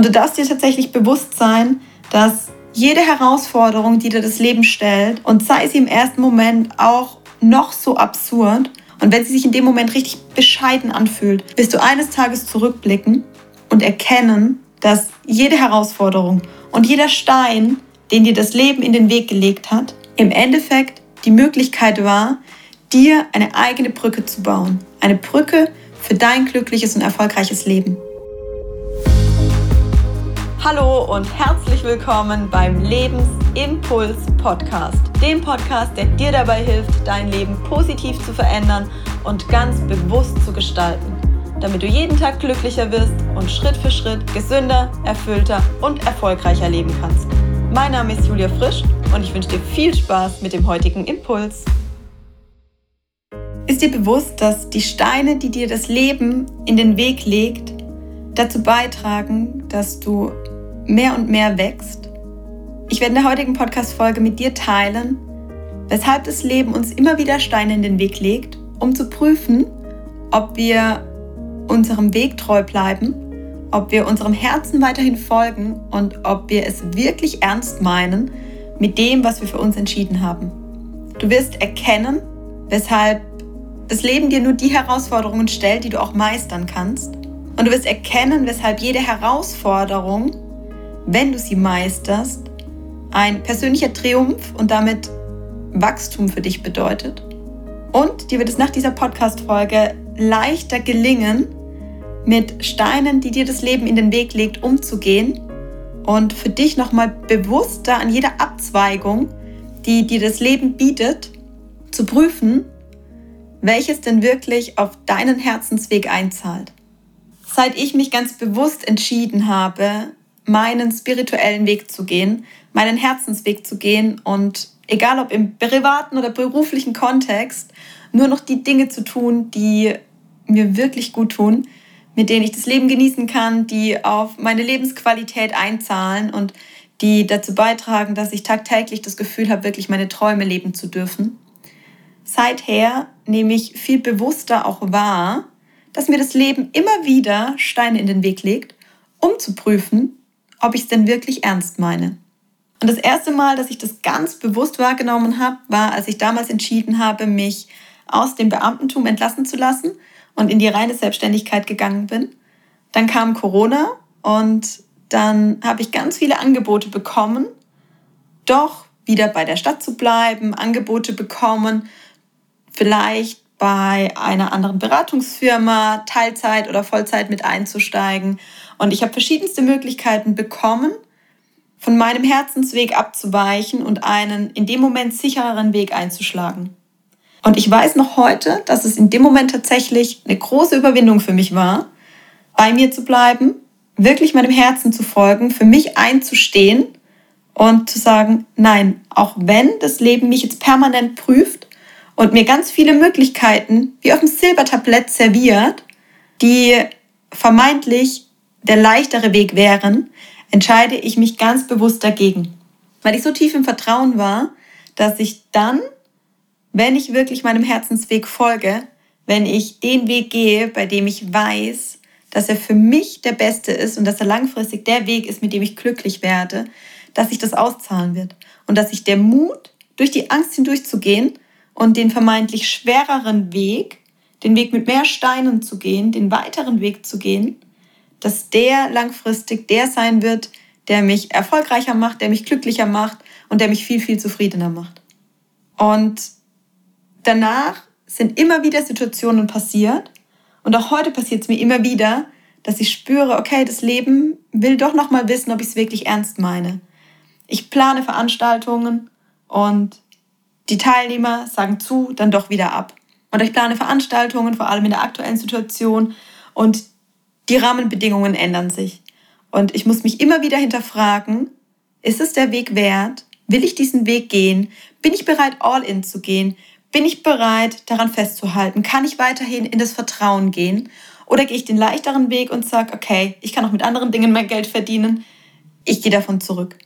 Und du darfst dir tatsächlich bewusst sein, dass jede Herausforderung, die dir das Leben stellt, und sei sie im ersten Moment auch noch so absurd, und wenn sie sich in dem Moment richtig bescheiden anfühlt, wirst du eines Tages zurückblicken und erkennen, dass jede Herausforderung und jeder Stein, den dir das Leben in den Weg gelegt hat, im Endeffekt die Möglichkeit war, dir eine eigene Brücke zu bauen. Eine Brücke für dein glückliches und erfolgreiches Leben. Hallo und herzlich willkommen beim Lebensimpuls Podcast. Dem Podcast, der dir dabei hilft, dein Leben positiv zu verändern und ganz bewusst zu gestalten, damit du jeden Tag glücklicher wirst und Schritt für Schritt gesünder, erfüllter und erfolgreicher leben kannst. Mein Name ist Julia Frisch und ich wünsche dir viel Spaß mit dem heutigen Impuls. Ist dir bewusst, dass die Steine, die dir das Leben in den Weg legt, dazu beitragen, dass du mehr und mehr wächst. Ich werde in der heutigen Podcast-Folge mit dir teilen, weshalb das Leben uns immer wieder Steine in den Weg legt, um zu prüfen, ob wir unserem Weg treu bleiben, ob wir unserem Herzen weiterhin folgen und ob wir es wirklich ernst meinen mit dem, was wir für uns entschieden haben. Du wirst erkennen, weshalb das Leben dir nur die Herausforderungen stellt, die du auch meistern kannst. Und du wirst erkennen, weshalb jede Herausforderung wenn du sie meisterst, ein persönlicher Triumph und damit Wachstum für dich bedeutet. Und dir wird es nach dieser Podcast-Folge leichter gelingen, mit Steinen, die dir das Leben in den Weg legt, umzugehen und für dich nochmal bewusster an jeder Abzweigung, die dir das Leben bietet, zu prüfen, welches denn wirklich auf deinen Herzensweg einzahlt. Seit ich mich ganz bewusst entschieden habe, meinen spirituellen Weg zu gehen, meinen Herzensweg zu gehen und egal ob im privaten oder beruflichen Kontext, nur noch die Dinge zu tun, die mir wirklich gut tun, mit denen ich das Leben genießen kann, die auf meine Lebensqualität einzahlen und die dazu beitragen, dass ich tagtäglich das Gefühl habe, wirklich meine Träume leben zu dürfen. Seither nehme ich viel bewusster auch wahr, dass mir das Leben immer wieder Steine in den Weg legt, um zu prüfen, ob ich es denn wirklich ernst meine. Und das erste Mal, dass ich das ganz bewusst wahrgenommen habe, war, als ich damals entschieden habe, mich aus dem Beamtentum entlassen zu lassen und in die reine Selbstständigkeit gegangen bin. Dann kam Corona und dann habe ich ganz viele Angebote bekommen, doch wieder bei der Stadt zu bleiben, Angebote bekommen, vielleicht bei einer anderen Beratungsfirma Teilzeit oder Vollzeit mit einzusteigen. Und ich habe verschiedenste Möglichkeiten bekommen, von meinem Herzensweg abzuweichen und einen in dem Moment sichereren Weg einzuschlagen. Und ich weiß noch heute, dass es in dem Moment tatsächlich eine große Überwindung für mich war, bei mir zu bleiben, wirklich meinem Herzen zu folgen, für mich einzustehen und zu sagen, nein, auch wenn das Leben mich jetzt permanent prüft und mir ganz viele Möglichkeiten wie auf dem Silbertablett serviert, die vermeintlich der leichtere Weg wären, entscheide ich mich ganz bewusst dagegen. Weil ich so tief im Vertrauen war, dass ich dann, wenn ich wirklich meinem Herzensweg folge, wenn ich den Weg gehe, bei dem ich weiß, dass er für mich der beste ist und dass er langfristig der Weg ist, mit dem ich glücklich werde, dass sich das auszahlen wird und dass sich der Mut, durch die Angst hindurchzugehen und den vermeintlich schwereren Weg, den Weg mit mehr Steinen zu gehen, den weiteren Weg zu gehen, dass der langfristig der sein wird, der mich erfolgreicher macht, der mich glücklicher macht und der mich viel, viel zufriedener macht. Und danach sind immer wieder Situationen passiert und auch heute passiert es mir immer wieder, dass ich spüre, okay, das Leben will doch noch mal wissen, ob ich es wirklich ernst meine. Ich plane Veranstaltungen und die Teilnehmer sagen zu, dann doch wieder ab. Und ich plane Veranstaltungen, vor allem in der aktuellen Situation, und die Rahmenbedingungen ändern sich. Und ich muss mich immer wieder hinterfragen, ist es der Weg wert? Will ich diesen Weg gehen? Bin ich bereit, all in zu gehen? Bin ich bereit, daran festzuhalten? Kann ich weiterhin in das Vertrauen gehen? Oder gehe ich den leichteren Weg und sage, okay, ich kann auch mit anderen Dingen mein Geld verdienen, ich gehe davon zurück.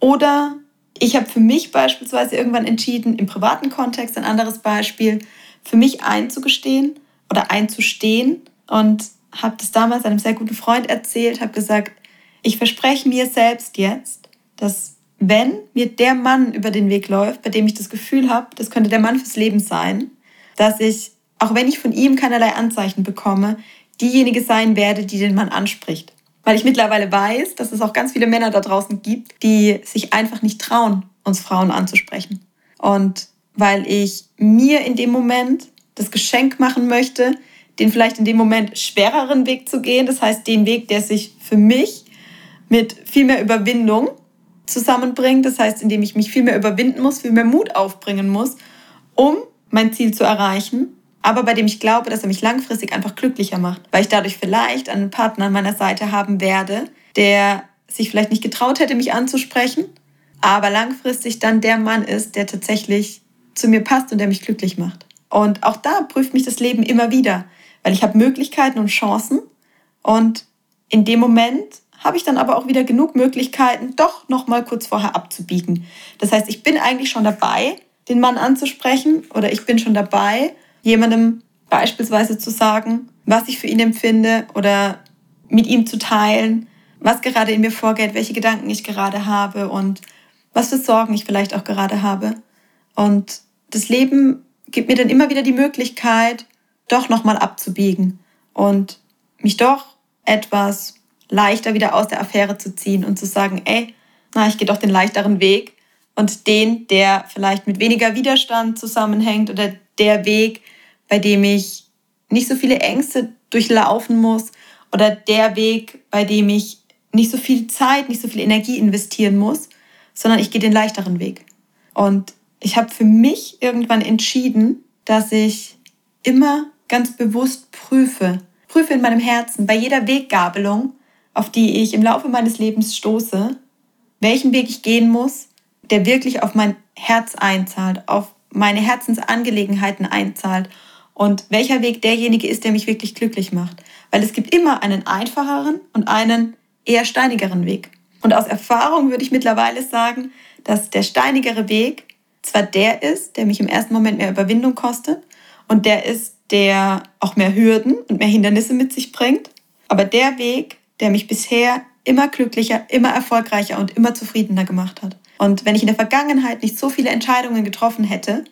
Oder ich habe für mich beispielsweise irgendwann entschieden, im privaten Kontext ein anderes Beispiel, für mich einzugestehen oder einzustehen und habe das damals einem sehr guten Freund erzählt, habe gesagt, Ich verspreche mir selbst jetzt, dass wenn mir der Mann über den Weg läuft, bei dem ich das Gefühl habe, das könnte der Mann fürs Leben sein, dass ich, auch wenn ich von ihm keinerlei Anzeichen bekomme, diejenige sein werde, die den Mann anspricht. Weil ich mittlerweile weiß, dass es auch ganz viele Männer da draußen gibt, die sich einfach nicht trauen, uns Frauen anzusprechen. Und weil ich mir in dem Moment das Geschenk machen möchte, den vielleicht in dem Moment schwereren Weg zu gehen. Das heißt, den Weg, der sich für mich mit viel mehr Überwindung zusammenbringt. Das heißt, indem ich mich viel mehr überwinden muss, viel mehr Mut aufbringen muss, um mein Ziel zu erreichen. Aber bei dem ich glaube, dass er mich langfristig einfach glücklicher macht, weil ich dadurch vielleicht einen Partner an meiner Seite haben werde, der sich vielleicht nicht getraut hätte, mich anzusprechen, aber langfristig dann der Mann ist, der tatsächlich zu mir passt und der mich glücklich macht. Und auch da prüft mich das Leben immer wieder, weil ich habe Möglichkeiten und Chancen und in dem Moment habe ich dann aber auch wieder genug Möglichkeiten, doch noch mal kurz vorher abzubiegen. Das heißt, ich bin eigentlich schon dabei, den Mann anzusprechen oder ich bin schon dabei, jemandem beispielsweise zu sagen, was ich für ihn empfinde oder mit ihm zu teilen, was gerade in mir vorgeht, welche Gedanken ich gerade habe und was für Sorgen ich vielleicht auch gerade habe. Und das Leben gibt mir dann immer wieder die Möglichkeit, doch nochmal abzubiegen und mich doch etwas leichter wieder aus der Affäre zu ziehen und zu sagen, ey, na, ich gehe doch den leichteren Weg und den, der vielleicht mit weniger Widerstand zusammenhängt oder der Weg, bei dem ich nicht so viele Ängste durchlaufen muss oder der Weg, bei dem ich nicht so viel Zeit, nicht so viel Energie investieren muss, sondern ich gehe den leichteren Weg. Und ich habe für mich irgendwann entschieden, dass ich immer ganz bewusst prüfe, prüfe in meinem Herzen bei jeder Weggabelung, auf die ich im Laufe meines Lebens stoße, welchen Weg ich gehen muss, der wirklich auf mein Herz einzahlt, auf meine Herzensangelegenheiten einzahlt und welcher Weg derjenige ist, der mich wirklich glücklich macht. Weil es gibt immer einen einfacheren und einen eher steinigeren Weg. Und aus Erfahrung würde ich mittlerweile sagen, dass der steinigere Weg zwar der ist, der mich im ersten Moment mehr Überwindung kostet und der ist, der auch mehr Hürden und mehr Hindernisse mit sich bringt, aber der Weg, der mich bisher immer glücklicher, immer erfolgreicher und immer zufriedener gemacht hat. Und wenn ich in der Vergangenheit nicht so viele Entscheidungen getroffen hätte,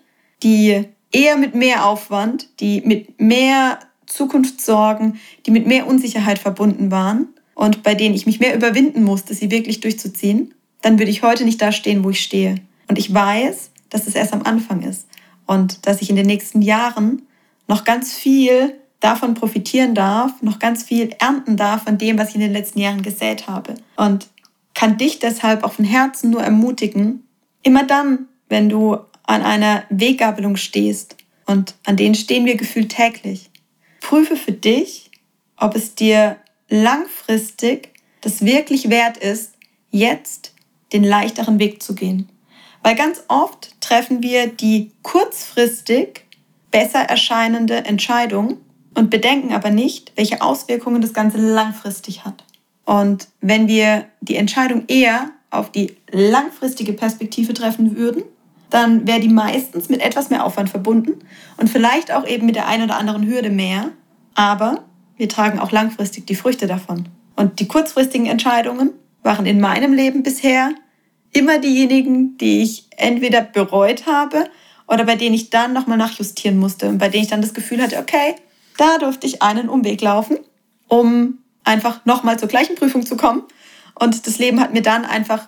die eher mit mehr Aufwand, die mit mehr Zukunftssorgen, die mit mehr Unsicherheit verbunden waren und bei denen ich mich mehr überwinden musste, sie wirklich durchzuziehen, dann würde ich heute nicht da stehen, wo ich stehe. Und ich weiß, dass es erst am Anfang ist und dass ich in den nächsten Jahren noch ganz viel davon profitieren darf, noch ganz viel ernten darf von dem, was ich in den letzten Jahren gesät habe. Und kann dich deshalb auch von Herzen nur ermutigen, immer dann, wenn du an einer Weggabelung stehst, und an denen stehen wir gefühlt täglich, prüfe für dich, ob es dir langfristig das wirklich wert ist, jetzt den leichteren Weg zu gehen. Weil ganz oft treffen wir die kurzfristig besser erscheinende Entscheidung und bedenken aber nicht, welche Auswirkungen das Ganze langfristig hat. Und wenn wir die Entscheidung eher auf die langfristige Perspektive treffen würden, dann wäre die meistens mit etwas mehr Aufwand verbunden und vielleicht auch eben mit der einen oder anderen Hürde mehr. Aber wir tragen auch langfristig die Früchte davon. Und die kurzfristigen Entscheidungen waren in meinem Leben bisher immer diejenigen, die ich entweder bereut habe oder bei denen ich dann nochmal nachjustieren musste und bei denen ich dann das Gefühl hatte, okay, da durfte ich einen Umweg laufen, um einfach nochmal zur gleichen Prüfung zu kommen. Und das Leben hat mir dann einfach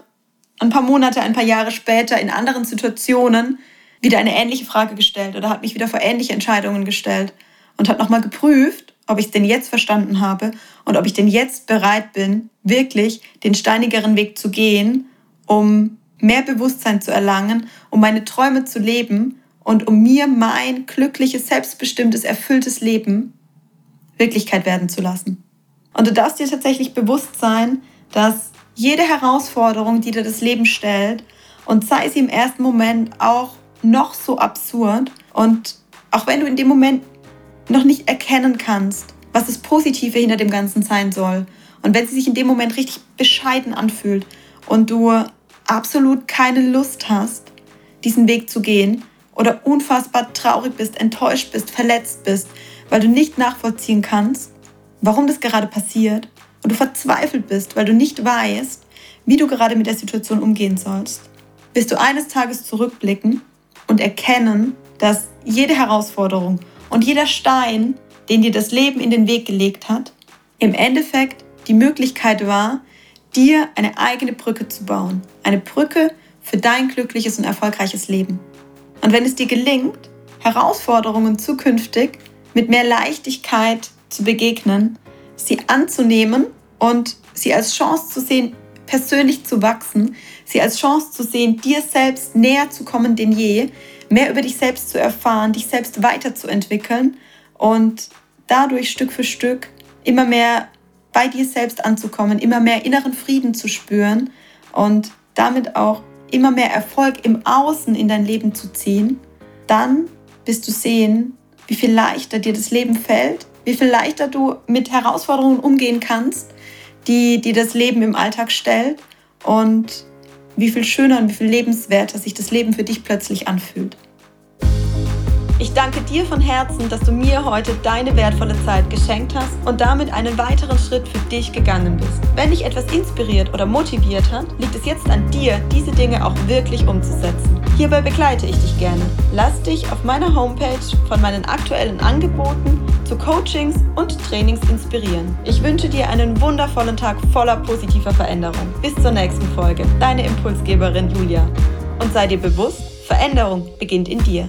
ein paar Monate, ein paar Jahre später in anderen Situationen wieder eine ähnliche Frage gestellt oder hat mich wieder vor ähnliche Entscheidungen gestellt und hat nochmal geprüft, ob ich es denn jetzt verstanden habe und ob ich denn jetzt bereit bin, wirklich den steinigeren Weg zu gehen, um mehr Bewusstsein zu erlangen, um meine Träume zu leben und um mir mein glückliches, selbstbestimmtes, erfülltes Leben Wirklichkeit werden zu lassen. Und du darfst dir tatsächlich bewusst sein, dass jede Herausforderung, die dir das Leben stellt, und sei sie im ersten Moment auch noch so absurd und auch wenn du in dem Moment noch nicht erkennen kannst, was das Positive hinter dem Ganzen sein soll und wenn sie sich in dem Moment richtig bescheiden anfühlt und du absolut keine Lust hast, diesen Weg zu gehen, oder unfassbar traurig bist, enttäuscht bist, verletzt bist, weil du nicht nachvollziehen kannst, warum das gerade passiert, und du verzweifelt bist, weil du nicht weißt, wie du gerade mit der Situation umgehen sollst, wirst du eines Tages zurückblicken und erkennen, dass jede Herausforderung und jeder Stein, den dir das Leben in den Weg gelegt hat, im Endeffekt die Möglichkeit war, dir eine eigene Brücke zu bauen. Eine Brücke für dein glückliches und erfolgreiches Leben. Und wenn es dir gelingt, Herausforderungen zukünftig mit mehr Leichtigkeit zu begegnen, sie anzunehmen und sie als Chance zu sehen, persönlich zu wachsen, sie als Chance zu sehen, dir selbst näher zu kommen denn je, mehr über dich selbst zu erfahren, dich selbst weiterzuentwickeln und dadurch Stück für Stück immer mehr bei dir selbst anzukommen, immer mehr inneren Frieden zu spüren und damit auch immer mehr Erfolg im Außen in dein Leben zu ziehen, dann wirst du sehen, wie viel leichter dir das Leben fällt, wie viel leichter du mit Herausforderungen umgehen kannst, die dir das Leben im Alltag stellt und wie viel schöner und wie viel lebenswerter sich das Leben für dich plötzlich anfühlt. Ich danke dir von Herzen, dass du mir heute deine wertvolle Zeit geschenkt hast und damit einen weiteren Schritt für dich gegangen bist. Wenn dich etwas inspiriert oder motiviert hat, liegt es jetzt an dir, diese Dinge auch wirklich umzusetzen. Hierbei begleite ich dich gerne. Lass dich auf meiner Homepage von meinen aktuellen Angeboten zu Coachings und Trainings inspirieren. Ich wünsche dir einen wundervollen Tag voller positiver Veränderung. Bis zur nächsten Folge. Deine Impulsgeberin Julia. Und sei dir bewusst, Veränderung beginnt in dir.